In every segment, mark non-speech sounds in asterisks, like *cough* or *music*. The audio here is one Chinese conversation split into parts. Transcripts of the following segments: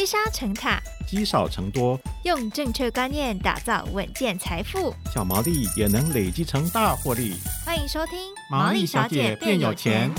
积沙成塔，积少成多，用正确观念打造稳健财富，小毛利也能累积成大获利。欢迎收听《毛利小姐变有钱》。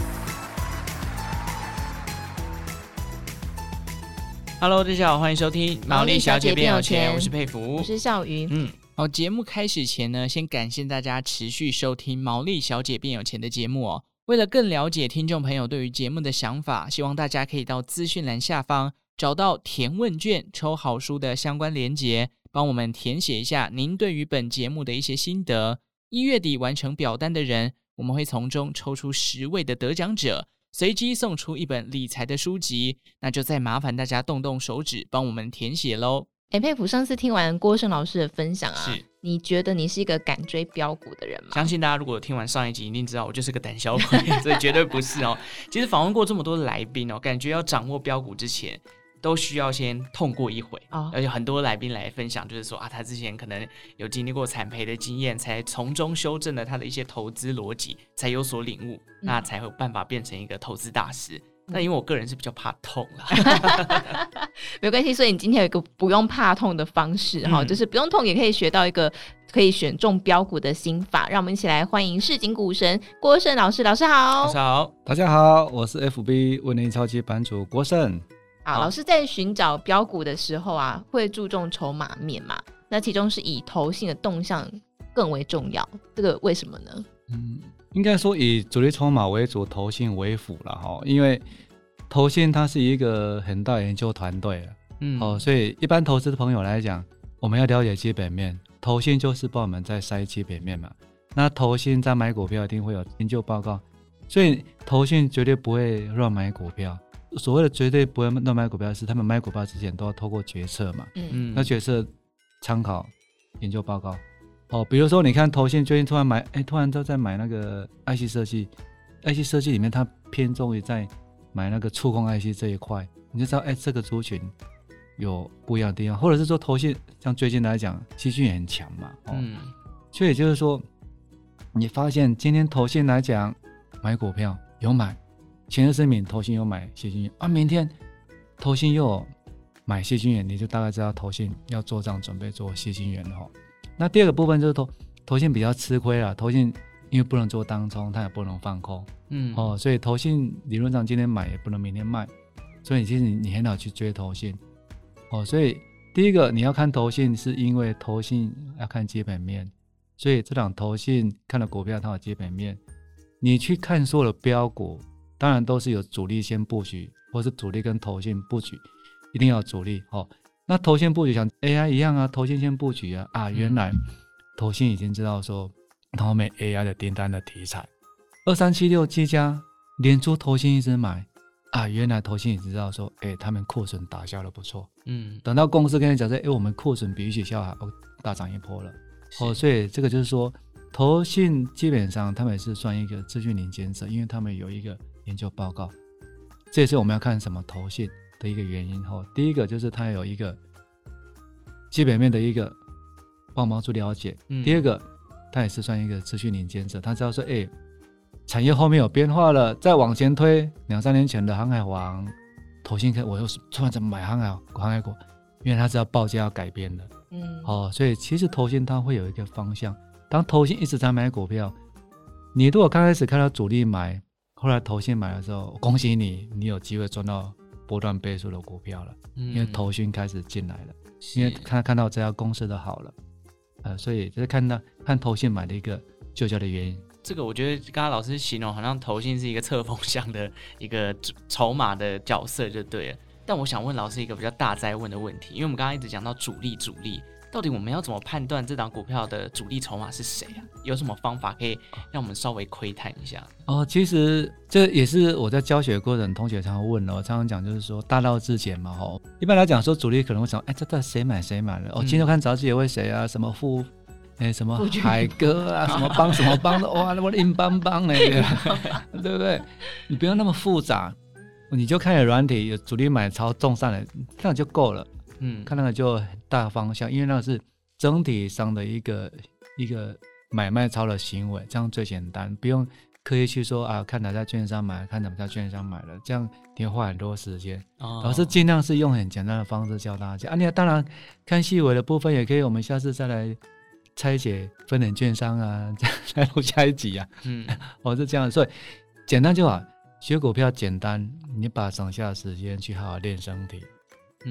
Hello，大家好，欢迎收听《毛利小姐变有钱》，我是佩服，我是笑云。嗯，好，节目开始前呢，先感谢大家持续收听《毛利小姐变有钱》的节目哦。为了更了解听众朋友对于节目的想法，希望大家可以到资讯栏下方。找到填问卷抽好书的相关连结，帮我们填写一下您对于本节目的一些心得。一月底完成表单的人，我们会从中抽出十位的得奖者，随机送出一本理财的书籍。那就再麻烦大家动动手指，帮我们填写喽。哎，佩普，上次听完郭胜老师的分享啊，是你觉得你是一个敢追标股的人吗？相信大家如果听完上一集，一定知道我就是个胆小鬼，*laughs* 所以绝对不是哦。其实访问过这么多来宾哦，感觉要掌握标股之前。都需要先痛过一回，哦、而且很多来宾来分享，就是说啊，他之前可能有经历过惨赔的经验，才从中修正了他的一些投资逻辑，才有所领悟，嗯、那才会有办法变成一个投资大师。那、嗯、因为我个人是比较怕痛啦，*laughs* 没关系，所以你今天有一个不用怕痛的方式哈，嗯、就是不用痛也可以学到一个可以选中标股的心法。让我们一起来欢迎市井股神郭胜老师，老师好，老师好，大家好，我是 FB 温林超级版主郭胜。好，老师在寻找标股的时候啊，会注重筹码面嘛？那其中是以投信的动向更为重要，这个为什么呢？嗯，应该说以主力筹码为主，投信为辅了哈。因为投信它是一个很大研究团队，嗯，哦，所以一般投资的朋友来讲，我们要了解基本面，投信就是帮我们在筛基本面嘛。那投信在买股票一定会有研究报告，所以投信绝对不会乱买股票。所谓的绝对不会乱买股票，是他们买股票之前都要透过决策嘛。嗯嗯。那决策参考研究报告。哦，比如说你看投信最近突然买，哎，突然都在买那个 IC 设计，IC 设计里面它偏重于在买那个触控 IC 这一块，你就知道，哎，这个族群有不一样的地方，或者是说投信像最近来讲，细菌也很强嘛。哦、嗯。所以也就是说，你发现今天投信来讲买股票有买。前日声明，投信有买谢金元啊，明天投信又有买谢金元，你就大概知道投信要做账，准备做谢金元了哈。那第二个部分就是投投信比较吃亏了，投信因为不能做当冲，它也不能放空，嗯哦，所以投信理论上今天买也不能明天卖，所以其实你你很好去追投信哦。所以第一个你要看投信，是因为投信要看基本面，所以这档投信看了股票它有基本面，你去看所有的飙股。当然都是有主力先布局，或是主力跟投信布局，一定要主力哦。那投信布局像 AI 一样啊，投信先布局啊啊，原来投信已经知道说后面 AI 的订单的题材，二三七六技嘉连出投信一直买啊，原来投信也知道说，哎，他们库存打消的不错，嗯，等到公司跟你讲说，哎，我们库存比预期效还大涨一波了，哦，所以这个就是说，投信基本上他们也是算一个资讯领先者，因为他们有一个。研究报告，这也是我们要看什么投信的一个原因哈。第一个就是它有一个基本面的一个帮忙做了解，嗯、第二个它也是算一个资讯领先者，他知道说，哎，产业后面有变化了，再往前推两三年前的航海王投信，我又突然怎么买航海航海股？因为他知道报价要改变了，嗯，哦，所以其实投信它会有一个方向。当投信一直在买股票，你如果刚开始看到主力买。后来投信买的时候，恭喜你，你有机会赚到波段倍数的股票了，嗯、因为投信开始进来了，因为他看到这家公司的好了，呃，所以就是看到看投信买的一个就焦的原因。这个我觉得刚刚老师形容好像投信是一个侧风向的一个筹码的角色就对了。但我想问老师一个比较大灾问的问题，因为我们刚刚一直讲到主力主力。到底我们要怎么判断这档股票的主力筹码是谁啊？有什么方法可以让我们稍微窥探一下？哦，其实这也是我在教学过程，同学常常问的。我常常讲就是说，大道至简嘛，吼。一般来讲说，主力可能会想，哎，这到底谁买谁买了？哦，今天看杂志也会谁啊？什么富，哎，什么海哥啊？*laughs* 什么帮什么帮的？哇，那么硬邦邦的，*laughs* 对不对？你不用那么复杂，你就看有软体，有主力买超重上来，这样就够了。嗯，看那个就很大方向，因为那个是整体上的一个一个买卖超的行为，这样最简单，不用刻意去说啊，看哪家券商买，看哪家券商买了，这样你要花很多时间。哦、老师尽量是用很简单的方式教大家啊。你当然看细微的部分也可以，我们下次再来拆解分点券商啊，*laughs* 再录下一集啊。嗯，*laughs* 我是这样，所以简单就好。学股票简单，你把省下的时间去好好练身体，嗯、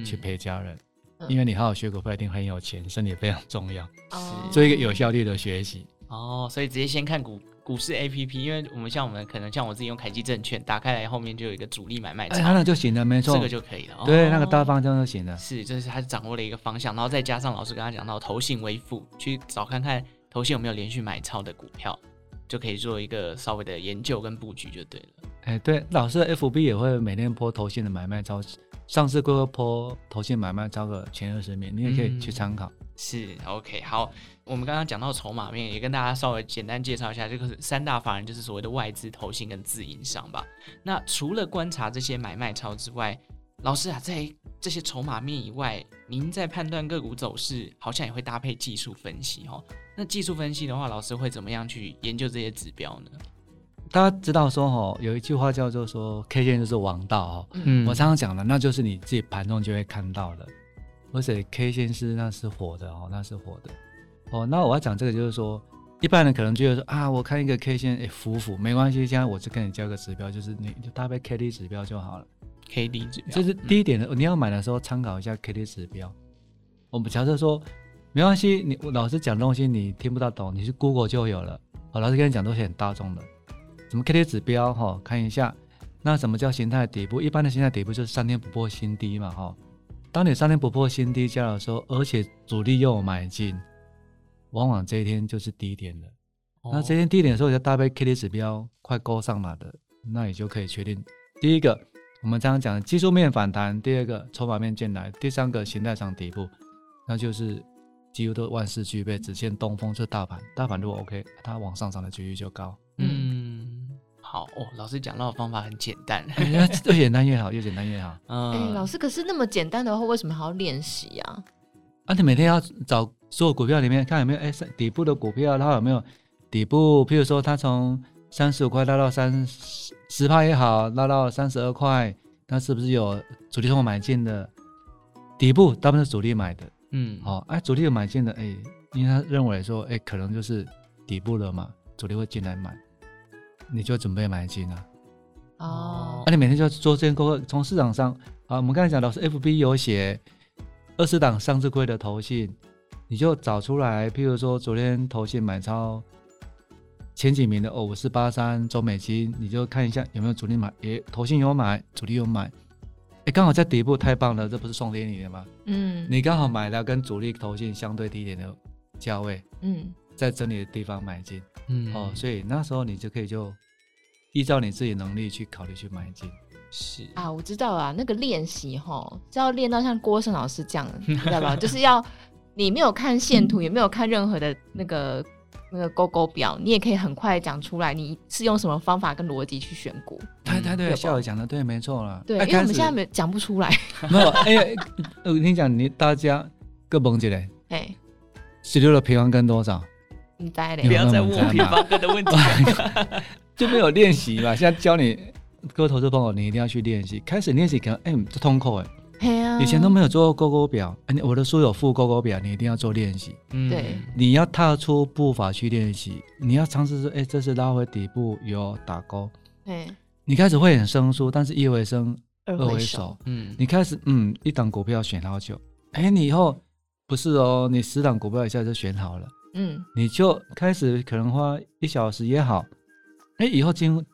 去陪家人，嗯、因为你好好学股票一定很有钱，身体非常重要。哦，做一个有效率的学习。哦，所以直接先看股。股市 A P P，因为我们像我们可能像我自己用凯基证券，打开来后面就有一个主力买卖哎，那就行了，没错，这个就可以了。对，那个大方向就行了。是，就是他掌握了一个方向，然后再加上老师刚刚讲到投信微负，去找看看投信有没有连续买超的股票，就可以做一个稍微的研究跟布局就对了。哎，对，老师的 F B 也会每天 po 投信的买卖超，上市过后 po 投信买卖超个前二十名，你也可以去参考。嗯是 OK，好，我们刚刚讲到筹码面，也跟大家稍微简单介绍一下，这个是三大法人，就是所谓的外资、投信跟自营商吧。那除了观察这些买卖超之外，老师啊，在这些筹码面以外，您在判断个股走势，好像也会搭配技术分析哦。那技术分析的话，老师会怎么样去研究这些指标呢？大家知道说哦，有一句话叫做说 K 线就是王道哦。嗯，我常常讲的，那就是你自己盘中就会看到的。而且 K 线是那是火的哦，那是火的哦。那我要讲这个就是说，一般人可能觉得说啊，我看一个 K 线诶，浮浮没关系，现在我就跟你交个指标，就是你就搭配 K D 指标就好了。K D 指标，这是第一点的，嗯、你要买的时候参考一下 K D 指标。我们假设说没关系，你我老师讲东西你听不到懂，你去 Google 就有了。哦，老师跟你讲都是很大众的，什么 K D 指标哈、哦，看一下。那什么叫形态底部？一般的形态底部就是三天不破新低嘛哈。哦当你三天不破新低价的时候，而且主力又有买进，往往这一天就是低点了。哦、那这一天低点的时候，就搭配 K D 指标快勾上了的，那你就可以确定：第一个，我们刚刚讲的技术面反弹；第二个，筹码面进来；第三个，形态上底部，那就是几乎都万事俱备，只欠东风。这大盘，大盘如果 OK，它往上涨的几率就高。嗯。好哦，老师讲到的方法很简单，越简单越好，越简单越好。嗯，哎，老师，可是那么简单的话，为什么还要练习呀？啊，你每天要找所有股票里面看有没有哎底部的股票，它有没有底部？譬如说，它从三十五块拉到三十十趴也好，拉到三十二块，它是不是有主力通过买进的底部？大部分是主力买的。嗯，好，哎，主力有买进的，哎，因为他认为说，哎，可能就是底部了嘛，主力会进来买。你就准备买进了哦，那、啊、你每天就要做这些功课。从市场上啊，我们刚才讲老师 FB 有写二十档上市柜的投信，你就找出来。譬如说昨天投信买超前几名的哦，五四八三周美金，你就看一下有没有主力买。诶，投信有买，主力有买，诶，刚好在底部，太棒了，这不是送给你的吗？嗯，你刚好买了跟主力投信相对低点的价位，嗯，在整理的地方买进。嗯哦，所以那时候你就可以就依照你自己能力去考虑去买进。是啊，我知道啊，那个练习哈，是要练到像郭胜老师这样，知道吧？*laughs* 就是要你没有看线图，也没有看任何的那个那个勾勾表，你也可以很快讲出来，你是用什么方法跟逻辑去选股。对对对，校友讲的对，没错了。对，因为我们现在没讲不出来。*laughs* 没有，哎呀，我跟你讲，你大家各蒙起来。哎，十六的平方根多少？你呆嘞！不要再问我平方哥的问题，*laughs* 就没有练习嘛。现在教你各位投资朋友，你一定要去练习。开始练习可能哎，这通扣哎。以前都没有做过勾勾表，哎，我的书有附勾勾表，你一定要做练习。嗯，对。你要踏出步伐去练习，你要尝试说，哎，这是拉回底部有打勾。对。你开始会很生疏，但是一回生二回熟。嗯。你开始嗯，一档股票选好久，哎，你以后不是哦，你十档股票一下就选好了。嗯，你就开始可能花一小时也好，哎，以后经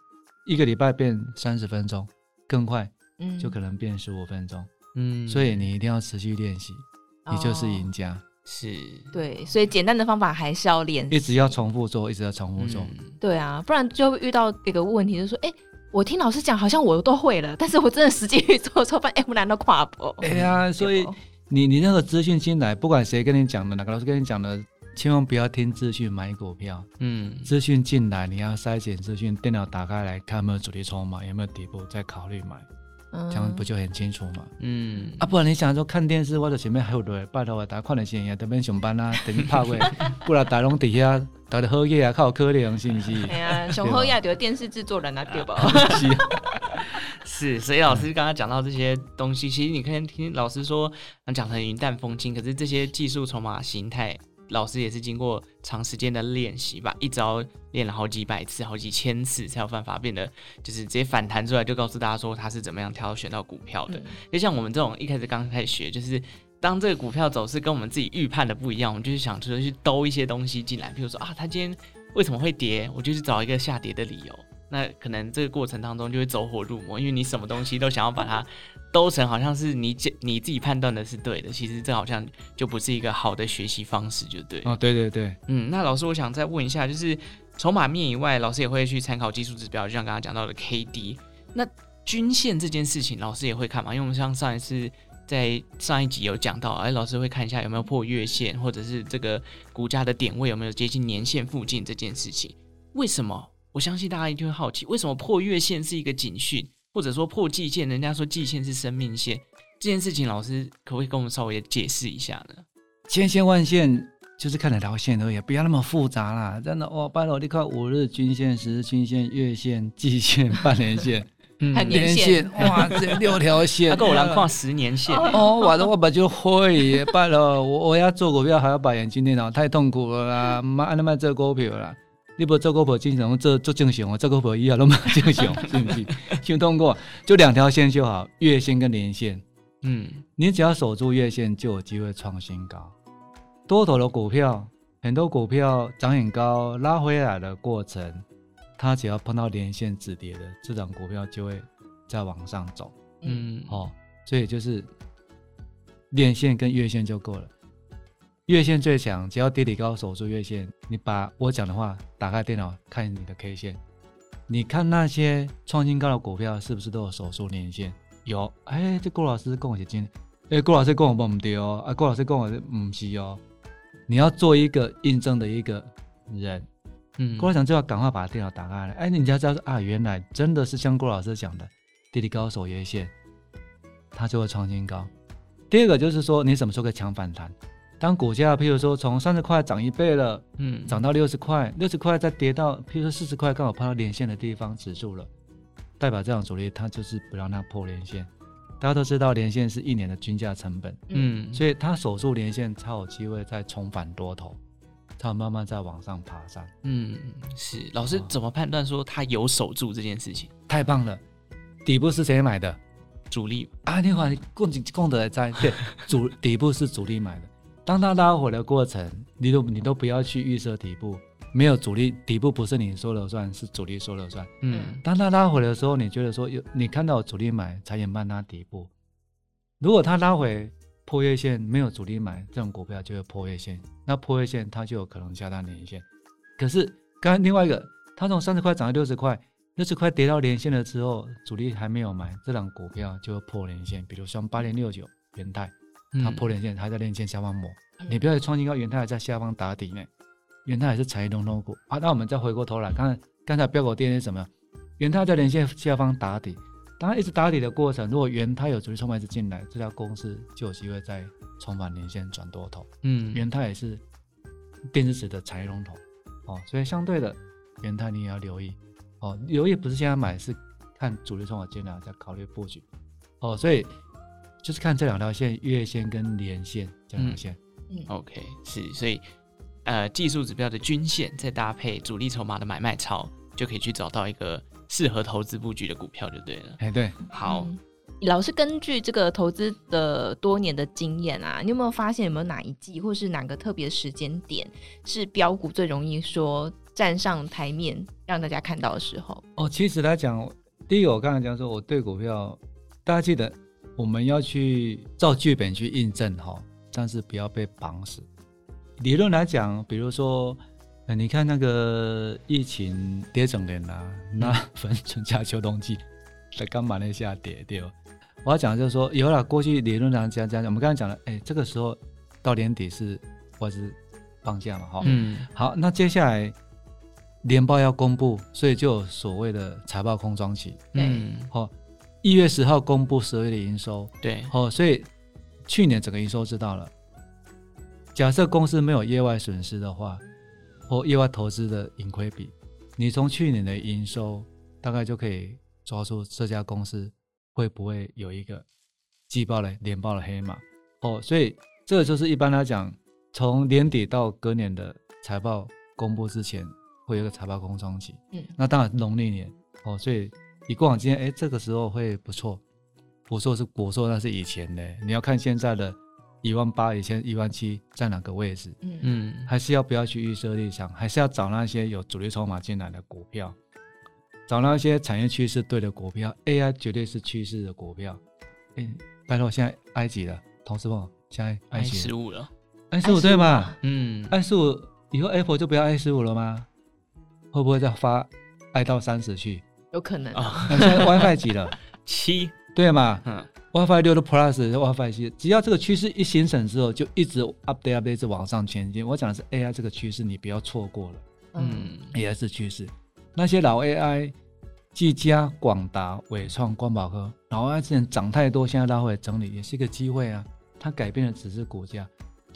一个礼拜变三十分钟，更快，嗯，就可能变十五分钟，嗯，所以你一定要持续练习，你就是赢家，哦、是，对，所以简单的方法还是要练，一直要重复做，一直要重复做，嗯、对啊，不然就会遇到一个问题，就是说，哎，我听老师讲，好像我都会了，但是我真的实际去做的时候，发现，*laughs* 哎，我难道跨步？哎呀，所以你你那个资讯进来，不管谁跟你讲的，哪个老师跟你讲的。千万不要听资讯买股票，嗯，资讯进来你要筛选资讯，电脑打开来看有没有主力筹码，有没有底部，再考虑买。嗯、这样不就很清楚吗？嗯啊，不然你想说看电视或者前面还有人，拜托我打看点新闻，这边上班啊，等于怕会，不然打拢底下大家喝夜啊，靠可怜是不是？*laughs* 哎呀，上好夜就是电视制作人啊，*laughs* 对吧？*laughs* 是，所以老师刚刚讲到这些东西，其实你可以听老师说，讲成云淡风轻，可是这些技术筹码形态。老师也是经过长时间的练习吧，一招练了好几百次、好几千次，才有办法变得就是直接反弹出来，就告诉大家说他是怎么样挑选到股票的。就、嗯、像我们这种一开始刚开始学，就是当这个股票走势跟我们自己预判的不一样，我们就是想说去兜一些东西进来，比如说啊，它今天为什么会跌，我就去找一个下跌的理由。那可能这个过程当中就会走火入魔，因为你什么东西都想要把它兜成好像是你你自己判断的是对的，其实这好像就不是一个好的学习方式，就对。哦，对对对，嗯，那老师，我想再问一下，就是筹码面以外，老师也会去参考技术指标，就像刚刚讲到的 KD，那均线这件事情，老师也会看吗？因为我们像上一次在上一集有讲到，哎，老师会看一下有没有破月线，或者是这个股价的点位有没有接近年线附近这件事情，为什么？我相信大家一定会好奇，为什么破月线是一个警讯，或者说破季线？人家说季线是生命线，这件事情，老师可不可以跟我们稍微解释一下呢？千线万线就是看两条线而已，不要那么复杂啦。真的哦，拜托你看五日均线、十日均线、月线、季线、半年线、*laughs* 嗯、年线，哇，这六条线，*laughs* 够难看十年线哦。*laughs* 我的，我本就会，拜托我我要做股票还要把眼睛电脑，太痛苦了啦，妈按那么做股票啦。你不做股票经常做做正常，做股票以后都没正常，是不是？*laughs* 先通过，就两条线就好，月线跟年线。嗯，你只要守住月线，就有机会创新高。多头的股票，很多股票涨很高，拉回来的过程，它只要碰到年线止跌的，这种股票就会再往上走。嗯，哦，所以就是年线跟月线就够了。月线最强，只要跌底高守住月线。你把我讲的话打开电脑看你的 K 线，你看那些创新高的股票是不是都有守住年线？有，哎、欸，这郭老师跟我讲真，哎、郭老师跟我不对哦，啊，郭老师跟我不是哦。你要做一个印证的一个人，嗯，郭老师就要赶快把电脑打开来，哎、你就要知道啊，原来真的是像郭老师讲的，跌底高守月线，它就会创新高。第二个就是说，你什么时候可以抢反弹？当股价，譬如说从三十块涨一倍了，嗯，涨到六十块，六十块再跌到，譬如说四十块，刚好碰到连线的地方止住了，代表这样主力它就是不让它破连线。大家都知道连线是一年的均价成本，嗯，所以它守住连线才有机会再重返多头，才慢慢再往上爬山。嗯，是老师怎么判断说它有守住这件事情？太棒了，底部是谁买的？主力啊，你看，供供的在对，主底部是主力买的。当它拉回的过程，你都你都不要去预设底部，没有主力，底部不是你说了算，是主力说了算。嗯，当它拉回的时候，你觉得说有你看到有主力买才研判它底部。如果它拉回破月线，没有主力买，这种股票就会破月线，那破月线它就有可能下到年线。可是刚刚另外一个，它从三十块涨到六十块，六十块跌到连线了之后，主力还没有买，这档股票就会破连线。比如像八零六九元太。它破连线，还在连线下方磨。你不要创新高，元泰还在下方打底呢。元泰还是产业龙头股啊。那我们再回过头来看，刚才飙股电是什么？元泰在连线下方打底，当它一直打底的过程，如果元泰有主力筹码一直进来，这家公司就有机会再重返连线转多头。嗯，元泰也是电子纸的产业龙头哦，所以相对的元泰你也要留意哦。留意不是现在买，是看主力筹码进来再考虑布局哦。所以。就是看这两条线，月线跟年线这两条线。嗯，OK，是，所以呃，技术指标的均线再搭配主力筹码的买卖超，就可以去找到一个适合投资布局的股票，就对了。哎，对，好，嗯、老师根据这个投资的多年的经验啊，你有没有发现有没有哪一季或是哪个特别时间点是标股最容易说站上台面让大家看到的时候？哦，其实来讲，第一个我刚才讲说，我对股票，大家记得。我们要去照剧本去印证哈，但是不要被绑死。理论来讲，比如说，你看那个疫情跌整年啦，那 *laughs* 分春夏秋冬季在干嘛那下跌掉？我要讲的就是说，以后啦，过去理论上讲讲，我们刚才讲了，哎，这个时候到年底是或是放假嘛，哈，嗯，好，那接下来年报要公布，所以就有所谓的财报空窗期，嗯，好。一月十号公布十二月的营收，对，哦，所以去年整个营收知道了。假设公司没有业外损失的话，或业外投资的盈亏比，你从去年的营收大概就可以抓出这家公司会不会有一个季报的年报的黑马。哦，所以这个就是一般来讲，从年底到隔年的财报公布之前，会有一个财报空窗期。嗯，那当然农历年哦，所以。以过往经验，哎，这个时候会不错。不错是国硕，那是以前的。你要看现在的一万八，以前一万七在哪个位置？嗯嗯，还是要不要去预设立场？还是要找那些有主力筹码进来的股票，找那些产业趋势对的股票。AI 绝对是趋势的股票。哎，拜托，现在埃及了？同事们，现在埃及？十五了。I 十五对吗？嗯，I 十五以后 Apple 就不要 I 十五了吗？会不会再发 I 到三十去？有可能啊，*laughs* 现在 WiFi 几了？*laughs* 七，对嘛？嗯，WiFi 六的 Plus，WiFi 七，只要这个趋势一形成之后，就一直 update update 一直往上前进。我讲的是 AI 这个趋势，你不要错过了。嗯，AI 是趋势。那些老 AI，技嘉、广达、伟创、光宝科，老 AI 之前涨太多，现在拉回整理，也是一个机会啊。它改变的只是股价。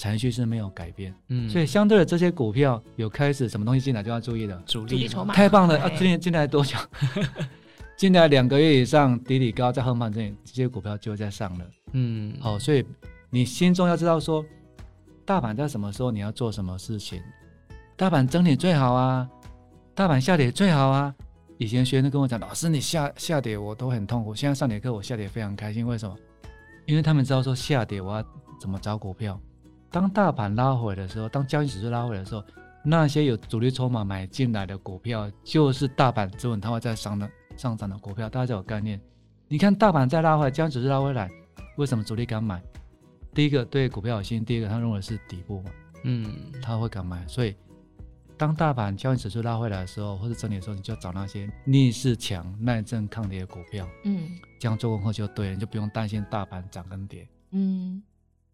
程序是没有改变，嗯，所以相对的这些股票有开始什么东西进来就要注意了，主力筹码太棒了啊！今年进来多久？*laughs* 进来两个月以上，底底高在横盘这里，这些股票就在上了，嗯，好，所以你心中要知道说，大盘在什么时候你要做什么事情，大盘整理最好啊，大盘下跌最好啊。以前学生跟我讲，老师你下下跌我都很痛苦，现在上节课我下跌非常开心，为什么？因为他们知道说下跌我要怎么找股票。当大盘拉回的时候，当交易指数拉回的时候，那些有主力筹码买进来的股票，就是大盘之稳它会在上的上涨的股票。大家有概念？你看大盘再拉回来，交易指数拉回来，为什么主力敢买？第一个对股票有信心，第二个他认为是底部嘛，嗯，他会敢买。所以当大盘交易指数拉回来的时候，或者整理的时候，你就要找那些逆势强、耐震抗跌的股票，嗯，这样做功课就对了，你就不用担心大盘涨跟跌，嗯。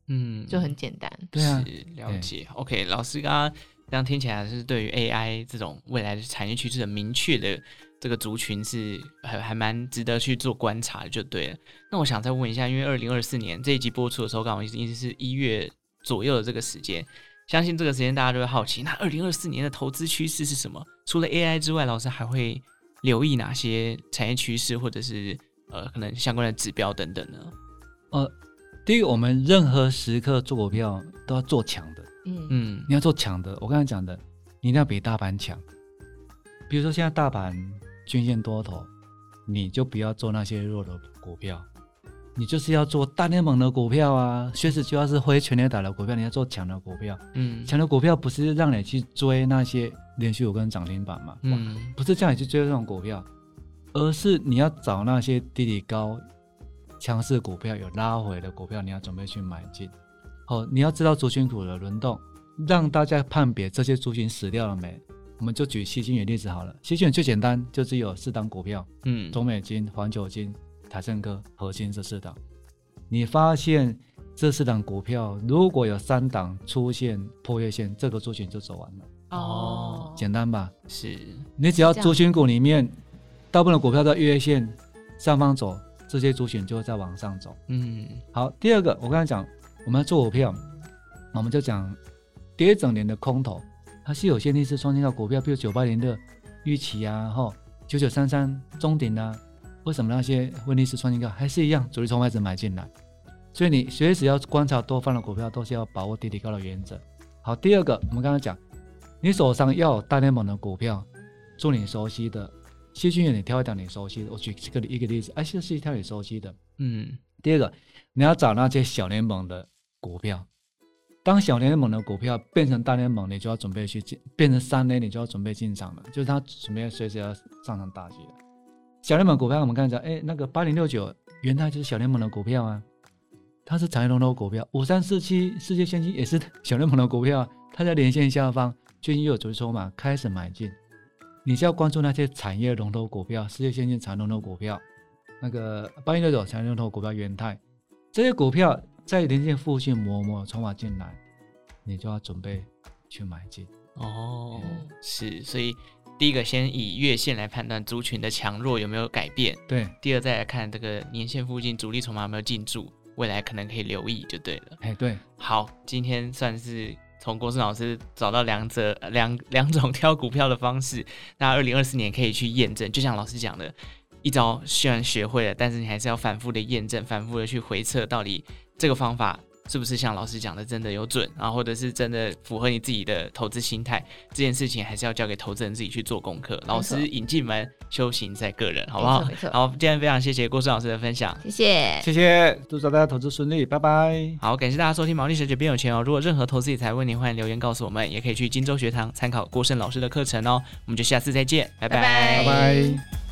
嗯，就很简单，对啊，了解。OK，老师刚刚这样听起来是对于 AI 这种未来的产业趋势很明确的这个族群是还还蛮值得去做观察的，就对了。那我想再问一下，因为二零二四年这一集播出的时候，刚好意思意思是一月左右的这个时间，相信这个时间大家都会好奇，那二零二四年的投资趋势是什么？除了 AI 之外，老师还会留意哪些产业趋势，或者是呃可能相关的指标等等呢？呃。第一个，我们任何时刻做股票都要做强的，嗯嗯，你要做强的。我刚才讲的，你一定要比大盘强。比如说现在大盘均线多头，你就不要做那些弱的股票，你就是要做大联盟的股票啊。确实就要是挥全垒打的股票，你要做强的股票。嗯，强的股票不是让你去追那些连续五根涨停板嘛？嗯，不是叫你去追这种股票，而是你要找那些低底高。强势股票有拉回的股票，你要准备去买进。好，你要知道族群股的轮动，让大家判别这些族群死掉了没。我们就举矽晶圆例子好了，矽晶圆最简单，就只有四档股票，嗯，中美金、环球金、台盛科、核心这四档。你发现这四档股票如果有三档出现破月线，这个族群就走完了。哦，简单吧？是。你只要族群股里面大部分的股票在月线上方走。这些族群就会再往上走。嗯，好。第二个，我刚才讲，我们要做股票，我们就讲跌整年的空头，它是有限逆势创新高股票，比如九八零的预期啊，哈，九九三三中鼎啊，为什么那些会逆势创新高？还是一样，主力从外资买进来。所以你随时要观察多方的股票，都是要把握低底高的原则。好，第二个，我们刚刚讲，你手上要有大联盟的股票，做你熟悉的。矽晶圆，你挑一条你熟悉的。我举这个一个例子，哎，是是一条你熟悉的。嗯，第二个，你要找那些小联盟的股票。当小联盟的股票变成大联盟，你就要准备去进；变成三联，你就要准备进场了。就是它准备随时要上场打击了。小联盟股票，我们刚才讲，哎，那个八零六九，元太就是小联盟的股票啊，它是产业龙头股票。五三四七，世界先进也是小联盟的股票，它在连线下方，最近又有主力筹码开始买进。你是要关注那些产业龙头股票，世界先进产业龙头股票，那个八一六九产业龙头股票元泰，这些股票在连线附近磨磨筹码进来，你就要准备去买进。哦，嗯、是，所以第一个先以月线来判断族群的强弱有没有改变，对。第二再来看这个年线附近主力筹码有没有进驻，未来可能可以留意就对了。哎，对。好，今天算是从郭胜老师找到两者两两种挑股票的方式，那二零二四年可以去验证。就像老师讲的，一招虽然学会了，但是你还是要反复的验证，反复的去回测到底这个方法。是不是像老师讲的真的有准，然后或者是真的符合你自己的投资心态？这件事情还是要交给投资人自己去做功课。老师引进门，修行在个人，好不好？没错。好，今天非常谢谢郭胜老师的分享，谢谢，谢谢，祝大家投资顺利，拜拜。好，感谢大家收听毛利小姐变有钱哦。如果任何投资理财问题，欢迎留言告诉我们，也可以去荆州学堂参考郭胜老师的课程哦。我们就下次再见，拜拜，拜拜。拜拜。